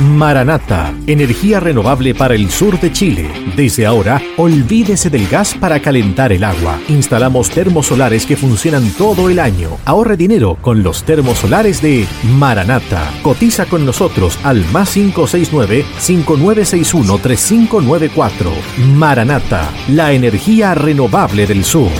Maranata, energía renovable para el sur de Chile. Desde ahora, olvídese del gas para calentar el agua. Instalamos termosolares que funcionan todo el año. Ahorre dinero con los termosolares de Maranata. Cotiza con nosotros al más 569-5961-3594. Maranata, la energía renovable del sur.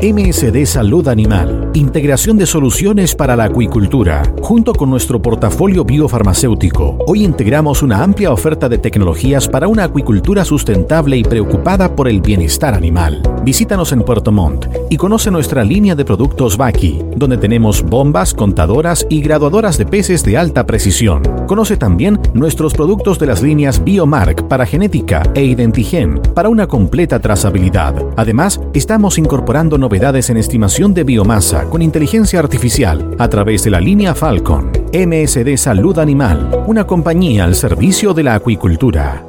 MSD Salud Animal, integración de soluciones para la acuicultura. Junto con nuestro portafolio biofarmacéutico, hoy integramos una amplia oferta de tecnologías para una acuicultura sustentable y preocupada por el bienestar animal. Visítanos en Puerto Montt y conoce nuestra línea de productos Baki, donde tenemos bombas, contadoras y graduadoras de peces de alta precisión. Conoce también nuestros productos de las líneas Biomark para genética e Identigen para una completa trazabilidad. Además, estamos incorporando novedades en estimación de biomasa con inteligencia artificial a través de la línea Falcon. MSD Salud Animal, una compañía al servicio de la acuicultura.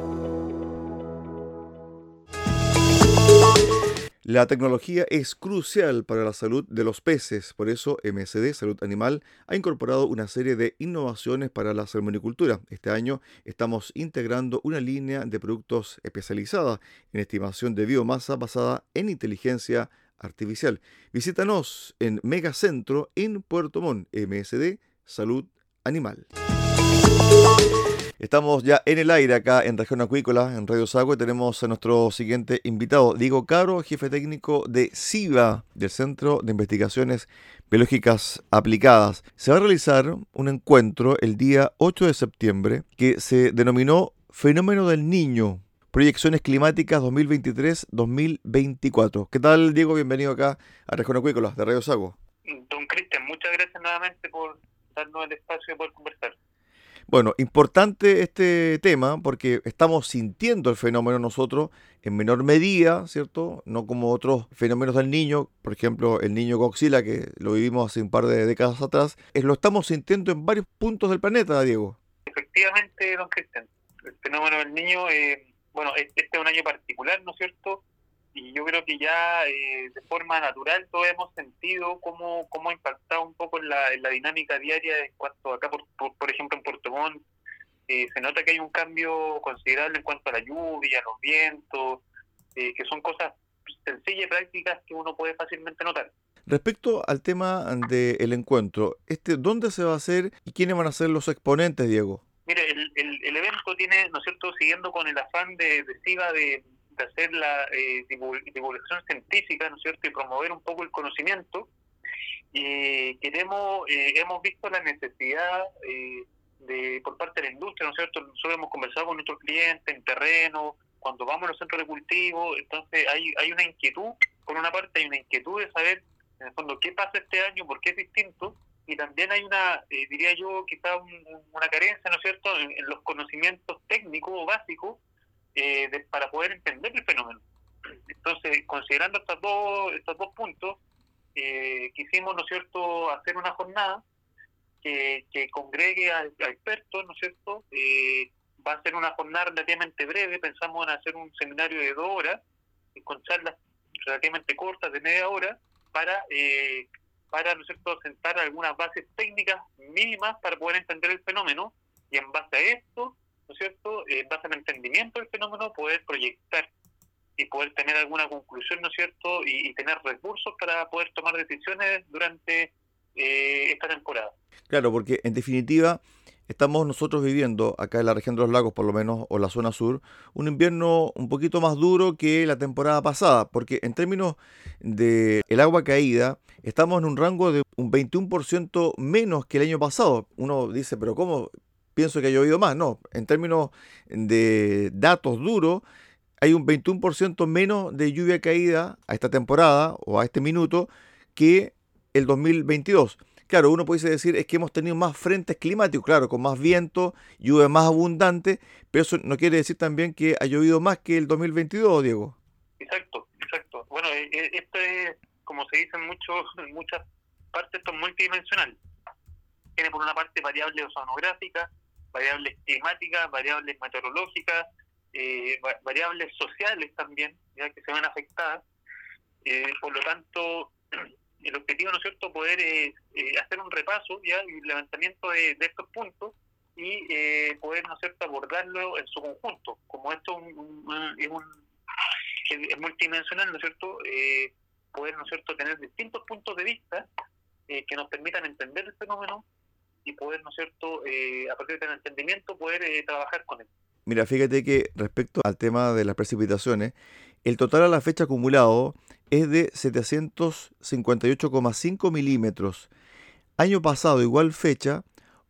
La tecnología es crucial para la salud de los peces, por eso MSD Salud Animal ha incorporado una serie de innovaciones para la salmonicultura. Este año estamos integrando una línea de productos especializada en estimación de biomasa basada en inteligencia. Visítanos en Megacentro en Puerto Montt, MSD Salud Animal. Estamos ya en el aire acá en Región Acuícola, en Radio Sagua, y tenemos a nuestro siguiente invitado, Diego Caro, jefe técnico de SIVA, del Centro de Investigaciones Biológicas Aplicadas. Se va a realizar un encuentro el día 8 de septiembre que se denominó Fenómeno del Niño, Proyecciones Climáticas 2023-2024. ¿Qué tal, Diego? Bienvenido acá a Región Acuícola de Radio Sago. Don Cristian, muchas gracias nuevamente por darnos el espacio de poder conversar. Bueno, importante este tema porque estamos sintiendo el fenómeno nosotros en menor medida, ¿cierto? No como otros fenómenos del niño, por ejemplo, el niño Godzilla, que lo vivimos hace un par de décadas atrás, es, lo estamos sintiendo en varios puntos del planeta, Diego. Efectivamente, don Cristian, el fenómeno del niño eh, bueno, este es un año particular, ¿no es cierto? Y yo creo que ya eh, de forma natural todos hemos sentido cómo, cómo ha impactado un poco en la, en la dinámica diaria en cuanto acá, por, por, ejemplo, en Puerto Montt, eh, se nota que hay un cambio considerable en cuanto a la lluvia, los vientos, eh, que son cosas sencillas y prácticas que uno puede fácilmente notar. Respecto al tema del encuentro, este, ¿dónde se va a hacer y quiénes van a ser los exponentes, Diego? Mire, el, el, evento tiene, ¿no es cierto?, siguiendo con el afán de, de SIGA de, hacer la eh, divulgación científica, ¿no es cierto?, y promover un poco el conocimiento. Y queremos, eh, hemos visto la necesidad eh, de por parte de la industria, ¿no es cierto?, nosotros hemos conversado con nuestros clientes en terreno, cuando vamos a los centros de cultivo, entonces hay, hay una inquietud, por una parte hay una inquietud de saber, en el fondo, qué pasa este año, por qué es distinto, y también hay una, eh, diría yo, quizá una carencia, ¿no es cierto?, en, los conocimientos técnicos o básicos eh, para poder entender el fenómeno. Entonces, considerando estos dos, estos dos puntos, eh, quisimos, ¿no es cierto?, hacer una jornada que, congregue a, expertos, ¿no es cierto?, eh, va a ser una jornada relativamente breve, pensamos en hacer un seminario de dos horas, con charlas relativamente cortas de media hora, para, eh, para ¿no es cierto?, sentar algunas bases técnicas mínimas para poder entender el fenómeno, y en base a esto, ¿no es cierto?, en base al entendimiento del fenómeno, poder proyectar y poder tener alguna conclusión, ¿no es cierto?, y, tener recursos para poder tomar decisiones durante eh, esta temporada. Claro, porque en definitiva estamos nosotros viviendo acá en la región de los lagos, por lo menos, o la zona sur, un invierno un poquito más duro que la temporada pasada, porque en términos de el agua caída, estamos en un rango de un 21% menos que el año pasado. Uno dice, pero ¿cómo? Pienso que ha llovido más. No, en términos de datos duros, hay un 21% menos de lluvia caída a esta temporada o a este minuto que el 2022. Claro, uno puede decir es que hemos tenido más frentes climáticos, claro, con más viento, lluvia más abundante, pero eso no quiere decir también que ha llovido más que el 2022, Diego. Exacto, exacto. Bueno, eh, eh, esto es, como se dice en, muchos, muchas partes, esto es multidimensional. Tiene por una parte variables oceanográficas, variables climáticas, variables meteorológicas, eh, variables sociales también, ya que se van afectadas. por lo tanto, el objetivo, ¿no es cierto?, poder eh, eh, hacer un repaso ya y levantamiento de, estos puntos y eh, poder, ¿no es cierto?, abordarlo en su conjunto. Como esto es, un, es, multidimensional, ¿no es cierto?, poder, ¿no es cierto?, tener distintos puntos de vista que nos permitan entender el fenómeno y poder, ¿no es cierto?, a partir del entendimiento, poder trabajar con él. Mira, fíjate que respecto al tema de las precipitaciones, el total a la fecha acumulado es de 758,5 milímetros. Año pasado, igual fecha,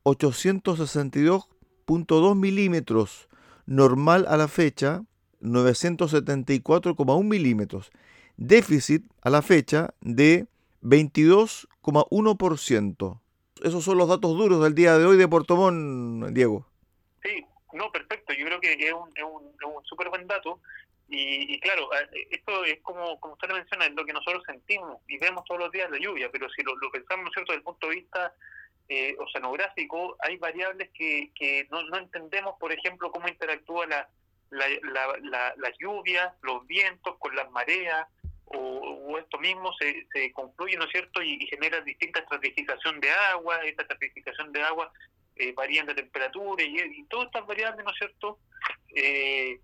862.2 milímetros. Normal a la fecha, 974,1 milímetros. Déficit a la fecha de 22,1%. Esos son los datos duros del día de hoy de Portomón, Diego. Sí, no, perfecto. Yo creo que es un, es buen dato y, claro, esto es como, como usted menciona, es lo que nosotros sentimos y vemos todos los días la lluvia, pero si lo, pensamos, ¿no es cierto?, desde el punto de vista eh, oceanográfico, hay variables que, que no, no entendemos, por ejemplo, cómo interactúa la, la, la, la, lluvia, los vientos con las mareas, o, esto mismo se, se concluye, ¿no es cierto?, y, genera distinta estratificación de agua, esta estratificación de agua eh, varían de temperatura y, y, todas estas variables, ¿no es cierto?, eh,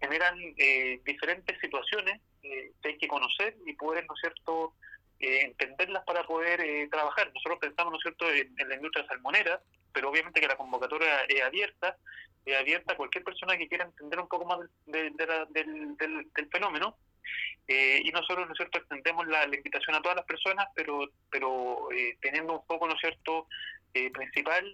generan eh, diferentes situaciones eh, que hay que conocer y poder, ¿no cierto?, eh, entenderlas para poder trabajar. Nosotros pensamos, ¿no cierto?, en, la industria salmonera, pero obviamente que la convocatoria es abierta, es abierta a cualquier persona que quiera entender un poco más del, del, fenómeno. y nosotros, ¿no es cierto?, extendemos la, invitación a todas las personas, pero pero teniendo un poco, ¿no es cierto?, principal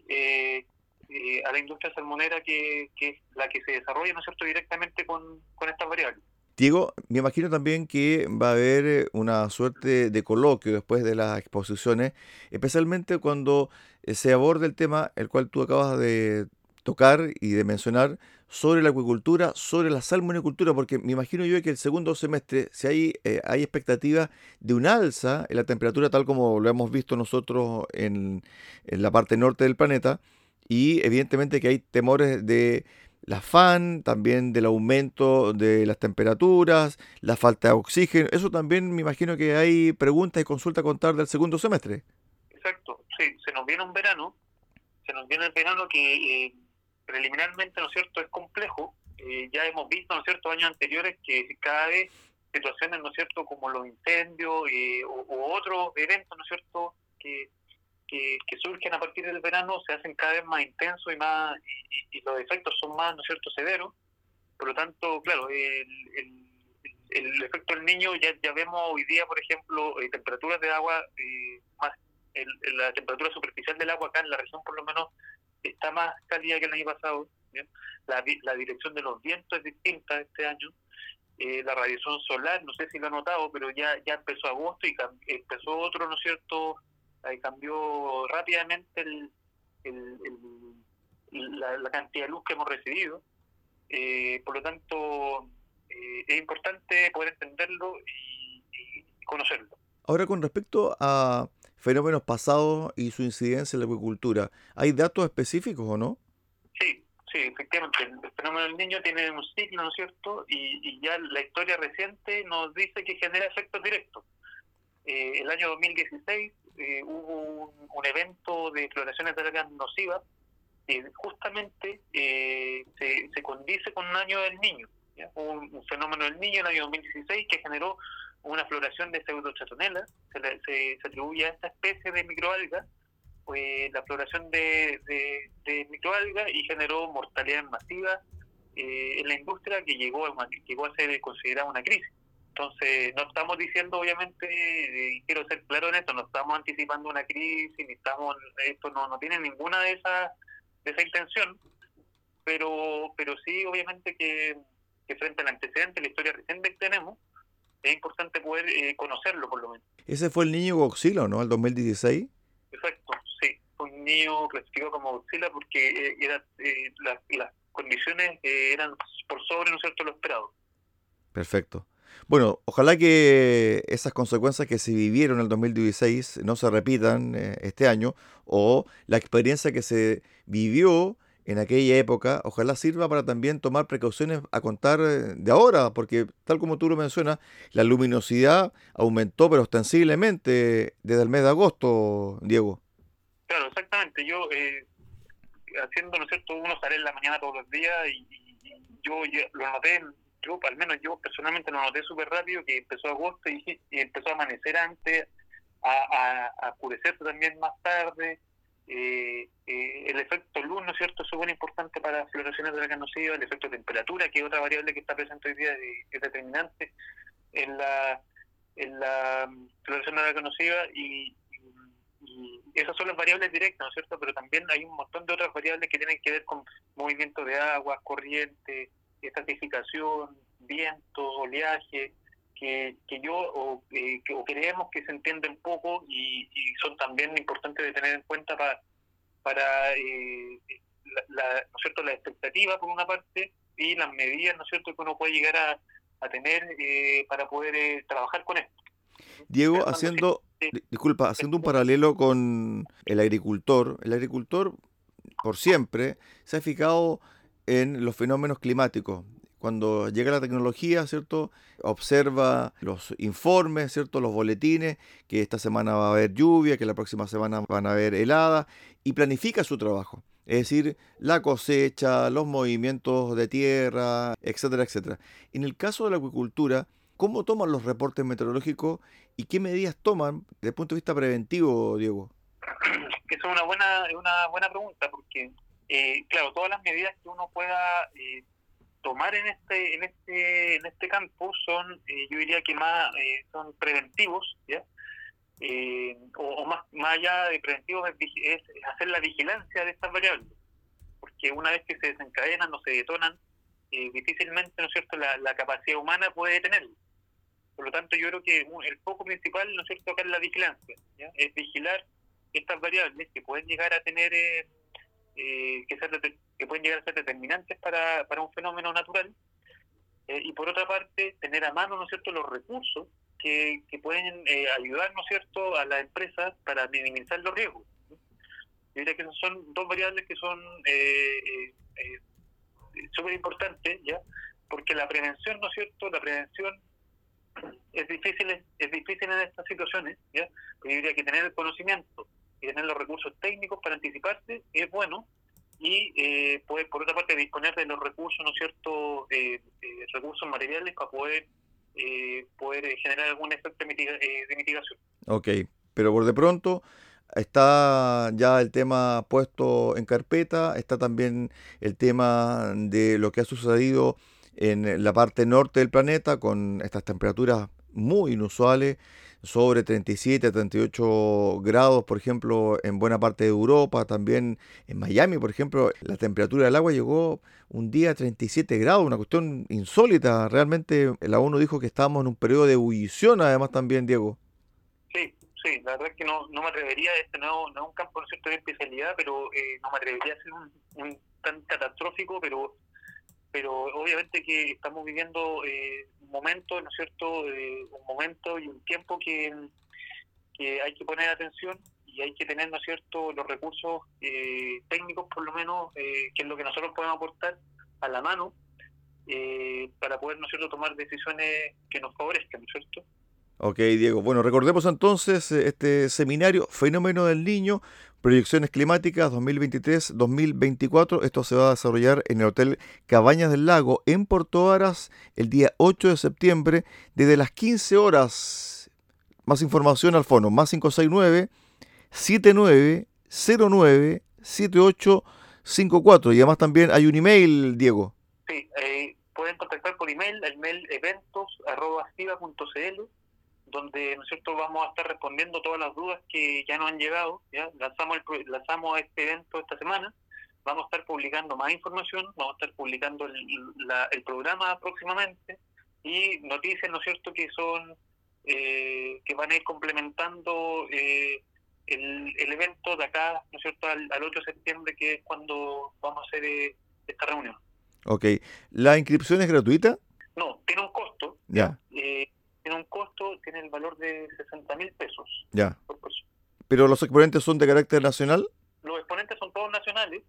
eh, a la industria salmonera que, es la que se desarrolla, ¿no es cierto?, directamente con, con estas variables. Diego, me imagino también que va a haber eh, una suerte de coloquio después de las exposiciones, especialmente cuando eh, se aborde el tema el cual tú acabas de tocar y de mencionar sobre la acuicultura, sobre la salmonicultura, porque me imagino yo que el segundo semestre, si hay, hay expectativa de un alza en la temperatura, tal como lo hemos visto nosotros en, en la parte norte del planeta, y evidentemente que hay temores de la FAN, también del aumento de las temperaturas, la falta de oxígeno. Eso también me imagino que hay preguntas y consultas a contar del segundo semestre. Exacto, sí, se nos viene un verano, se nos viene el verano que eh, preliminarmente, ¿no es cierto?, es complejo. Eh, ya hemos visto, ¿no es cierto?, años anteriores que cada vez situaciones, ¿no es cierto?, como los incendios eh, o, otros eventos, ¿no es cierto?, que que, surgen a partir del verano se hacen cada vez más intensos y más y, los efectos son más, ¿no es cierto?, severos. Por lo tanto, claro, el, el, efecto del niño ya, ya vemos hoy día, por ejemplo, eh, temperaturas de agua, eh, más la temperatura superficial del agua acá en la región por lo menos está más cálida que el año pasado. La, la dirección de los vientos es distinta este año. Eh, la radiación solar, no sé si lo ha notado, pero ya ya empezó agosto y empezó otro, ¿no es cierto?, cambió rápidamente la, cantidad de luz que hemos recibido. Eh, por lo tanto, eh, es importante poder entenderlo y, conocerlo. Ahora, con respecto a fenómenos pasados y su incidencia en la acuicultura, ¿hay datos específicos o no? Sí, sí, efectivamente. El fenómeno del niño tiene un ciclo, ¿no es cierto? Y, ya la historia reciente nos dice que genera efectos directos. Eh, el año 2016 eh, hubo un, evento de floraciones de algas nocivas que justamente eh, se, se condice con un año del niño. Un, un, fenómeno del niño en el año 2016 que generó una floración de pseudochatonela, se, se, atribuye a esta especie de microalga la floración de, de, microalga y generó mortalidad masiva eh, en la industria que llegó a, llegó a ser considerada una crisis. Entonces, no estamos diciendo, obviamente, y quiero ser claro en esto, no estamos anticipando una crisis, ni estamos, esto no, no tiene ninguna de esas de esa intención, pero pero sí, obviamente, que, que frente al antecedente, la historia reciente que tenemos, es importante poder eh, conocerlo por lo menos. Ese fue el niño Goxila, ¿no? El 2016. Exacto, sí. Fue un niño clasificado como Goxila porque eh, era, eh, las condiciones eran por sobre, ¿no es cierto?, lo esperado. Perfecto. Bueno, ojalá que esas consecuencias que se vivieron en el 2016 no se repitan este año o la experiencia que se vivió en aquella época, ojalá sirva para también tomar precauciones a contar eh, de ahora, porque tal como tú lo mencionas, la luminosidad aumentó pero ostensiblemente desde el mes de agosto, Diego. Claro, exactamente. Yo, eh, haciendo, ¿no es cierto?, uno sale en la mañana todos los días y, yo lo noté, yo al menos yo personalmente lo noté súper rápido, que empezó agosto y, empezó a amanecer antes, a, a, a también más tarde eh, eh, el efecto luz, ¿no es cierto?, es súper importante para las floraciones de la canocida, el efecto temperatura, que es otra variable que está presente hoy día y es determinante en la, mm, floración de la canocida y, esas son las variables directas, ¿no es cierto?, pero también hay un montón de otras variables que tienen que ver con movimiento de agua, corriente, estratificación, viento, oleaje, que, que yo o, eh, que, o creemos que se entienden poco y, son también importantes de tener en cuenta para, para eh, la, ¿no es cierto? la expectativa por una parte y las medidas ¿no es cierto? que uno puede llegar a, a tener eh, para poder trabajar con esto. Diego, haciendo, disculpa, haciendo un paralelo con el agricultor, el agricultor por siempre se ha fijado en los fenómenos climáticos, cuando llega la tecnología, ¿cierto? Observa los informes, ¿cierto? Los boletines, que esta semana va a haber lluvia, que la próxima semana van a haber helada, y planifica su trabajo. Es decir, la cosecha, los movimientos de tierra, etcétera, etcétera. En el caso de la acuicultura, ¿cómo toman los reportes meteorológicos y qué medidas toman desde el punto de vista preventivo, Diego? Esa es una buena, una buena pregunta, porque, eh, claro, todas las medidas que uno pueda eh, tomar en este en este en este campo son eh, yo diría que más eh, son preventivos ya eh, o, más más allá de preventivos es, hacer la vigilancia de estas variables porque una vez que se desencadenan o se detonan difícilmente no es cierto la, capacidad humana puede detenerlo. Por lo tanto yo creo que el foco principal no es cierto acá es la vigilancia es vigilar estas variables que pueden llegar a tener eh, que, que pueden llegar a ser determinantes para, para un fenómeno natural, eh, y por otra parte, tener a mano, ¿no es cierto?, los recursos que, que pueden eh, ayudar, ¿no es cierto?, a las empresas para minimizar los riesgos. Yo diría que son dos variables que son eh, súper importantes, ¿ya? Porque la prevención, ¿no es cierto?, la prevención es difícil es difícil en estas situaciones, ¿ya? Pero yo diría que tener el conocimiento tener los recursos técnicos para anticiparse es bueno y eh, poder, por otra parte, disponer de los recursos, ¿no cierto?, eh, recursos materiales para poder eh, poder generar algún efecto de, de mitigación. Ok, pero por de pronto está ya el tema puesto en carpeta, está también el tema de lo que ha sucedido en la parte norte del planeta con estas temperaturas muy inusuales sobre 37 a 38 grados, por ejemplo, en buena parte de Europa, también en Miami, por ejemplo, la temperatura del agua llegó un día a 37 grados, una cuestión insólita. Realmente la ONU dijo que estábamos en un periodo de ebullición, además también, Diego. Sí, sí, la verdad es que no, no me atrevería, este no, no es un campo ¿no cierto, de especialidad, pero eh, no me atrevería a ser un, tan catastrófico, pero pero obviamente que estamos viviendo eh, un momento, ¿no es cierto?, eh, un momento y un tiempo que, que hay que poner atención y hay que tener, ¿no es cierto?, los recursos eh, técnicos, por lo menos, eh, que es lo que nosotros podemos aportar a la mano eh, para poder, ¿no cierto?, tomar decisiones que nos favorezcan, ¿no es cierto? Ok, Diego. Bueno, recordemos entonces este seminario Fenómeno del Niño, Proyecciones Climáticas 2023-2024. Esto se va a desarrollar en el Hotel Cabañas del Lago en Porto Aras el día 8 de septiembre desde las 15 horas. Más información al fono, más 569 7909 7854. Y además también hay un email, Diego. Sí, eh, pueden contactar por email, el mail eventos.cl donde ¿no es cierto? vamos a estar respondiendo todas las dudas que ya nos han llegado. ¿ya? Lanzamos, el, lanzamos este evento esta semana, vamos a estar publicando más información, vamos a estar publicando el, el programa próximamente y noticias, ¿no es cierto?, que son, eh, que van a ir complementando eh, el, el, evento de acá, ¿no es cierto?, al, 8 de septiembre, que es cuando vamos a hacer eh, esta reunión. Ok. ¿La inscripción es gratuita? No, tiene un costo. Ya tiene un costo, tiene el valor de 60 mil pesos. Ya. ¿Pero los exponentes son de carácter nacional? Los exponentes son todos nacionales,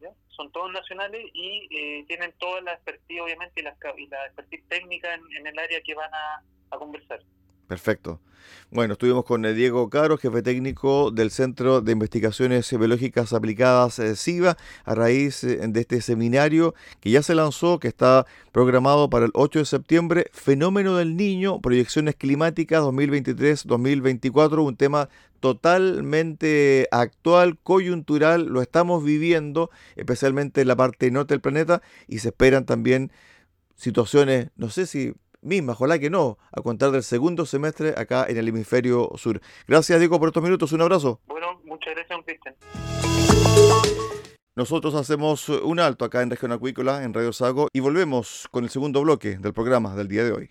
¿ya? son todos nacionales y eh, tienen toda la expertise, obviamente, y la, y la expertise técnica en, el área que van a conversar. Perfecto. Bueno, estuvimos con eh, Diego Caro, jefe técnico del Centro de Investigaciones Biológicas Aplicadas SIVA, eh, a raíz eh, de este seminario que ya se lanzó, que está programado para el 8 de septiembre, Fenómeno del Niño, Proyecciones Climáticas 2023-2024, un tema totalmente actual, coyuntural, lo estamos viviendo, especialmente en la parte norte del planeta, y se esperan también situaciones, no sé si misma, ojalá que no, a contar del segundo semestre acá en el hemisferio sur. Gracias, Diego, por estos minutos. Un abrazo. Bueno, muchas gracias, Cristian. Nosotros hacemos un alto acá en Región Acuícola, en Radio Sago, y volvemos con el segundo bloque del programa del día de hoy.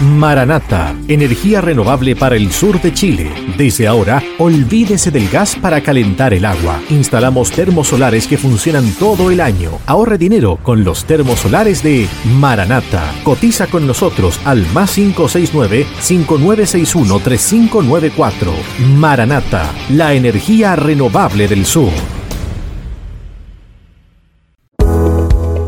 Maranata, energía renovable para el sur de Chile. Desde ahora, olvídese del gas para calentar el agua. Instalamos termosolares que funcionan todo el año. Ahorre dinero con los termosolares de Maranata. Cotiza con nosotros al más 569-5961-3594. Maranata, la energía renovable del sur.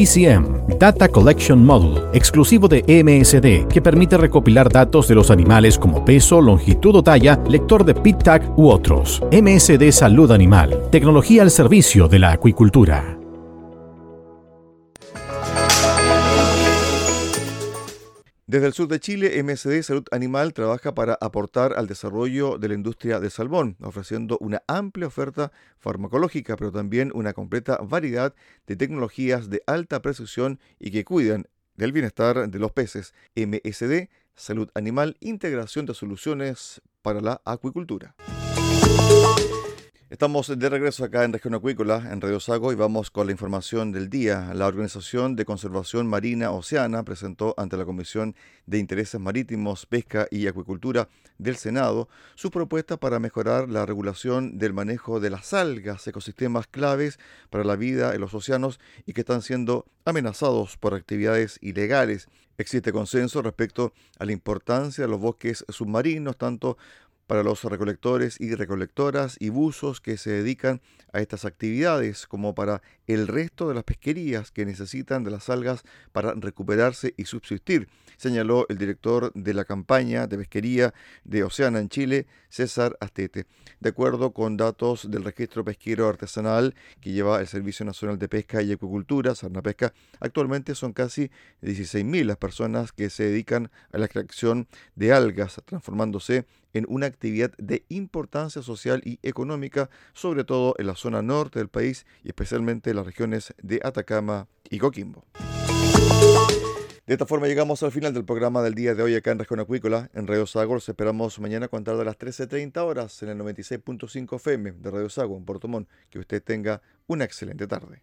DCM, Data Collection Module, exclusivo de MSD, que permite recopilar datos de los animales como peso, longitud o talla, lector de PIT-TAG u otros. MSD Salud Animal, tecnología al servicio de la acuicultura. Desde el sur de Chile, MSD Salud Animal trabaja para aportar al desarrollo de la industria de salmón, ofreciendo una amplia oferta farmacológica, pero también una completa variedad de tecnologías de alta precisión y que cuidan del bienestar de los peces. MSD Salud Animal, integración de soluciones para la acuicultura. Estamos de regreso acá en Región Acuícola, en Radio Sago, y vamos con la información del día. La Organización de Conservación Marina Oceana presentó ante la Comisión de Intereses Marítimos, Pesca y Acuicultura del Senado su propuesta para mejorar la regulación del manejo de las algas, ecosistemas claves para la vida en los océanos y que están siendo amenazados por actividades ilegales. Existe consenso respecto a la importancia de los bosques submarinos, tanto para los recolectores y recolectoras y buzos que se dedican a estas actividades, como para el resto de las pesquerías que necesitan de las algas para recuperarse y subsistir, señaló el director de la campaña de pesquería de Oceana en Chile, César Astete. De acuerdo con datos del registro pesquero artesanal que lleva el Servicio Nacional de Pesca y Acuicultura, Pesca, actualmente son casi 16.000 las personas que se dedican a la extracción de algas, transformándose en una actividad de importancia social y económica, sobre todo en la zona norte del país y especialmente en las regiones de Atacama y Coquimbo. De esta forma llegamos al final del programa del día de hoy acá en Región Acuícola, en Radio Sago. Los esperamos mañana a contar de las 13.30 horas en el 96.5 FM de Radio Sago en Puerto Montt. Que usted tenga una excelente tarde.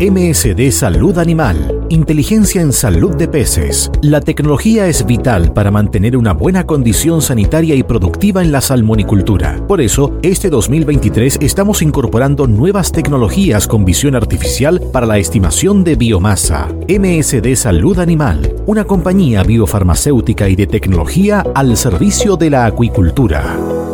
MSD Salud Animal. Inteligencia en salud de peces. La tecnología es vital para mantener una buena condición sanitaria y productiva en la salmonicultura. Por eso, este 2023 estamos incorporando nuevas tecnologías con visión artificial para la estimación de biomasa. MSD Salud Animal, una compañía biofarmacéutica y de tecnología al servicio de la acuicultura.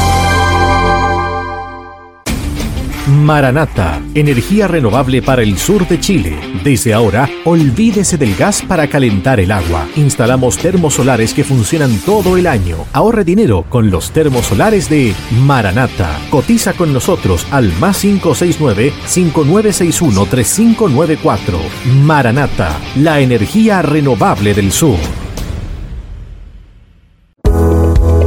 Maranata, energía renovable para el sur de Chile. Desde ahora, olvídese del gas para calentar el agua. Instalamos termosolares que funcionan todo el año. Ahorre dinero con los termosolares de Maranata. Cotiza con nosotros al más 569-5961-3594. Maranata, la energía renovable del sur.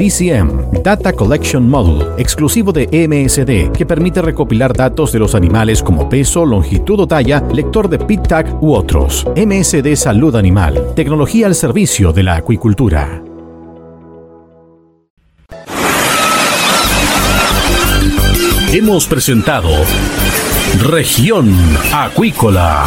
DCM, Data Collection Module, exclusivo de MSD, que permite recopilar datos de los animales como peso, longitud o talla, lector de PIT-TAG u otros. MSD Salud Animal, tecnología al servicio de la acuicultura. Hemos presentado Región Acuícola.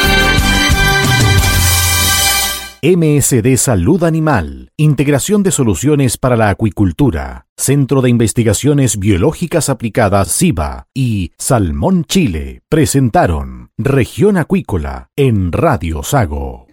MSD Salud Animal, Integración de Soluciones para la Acuicultura, Centro de Investigaciones Biológicas Aplicadas SIBA y Salmón Chile presentaron Región Acuícola en Radio Sago.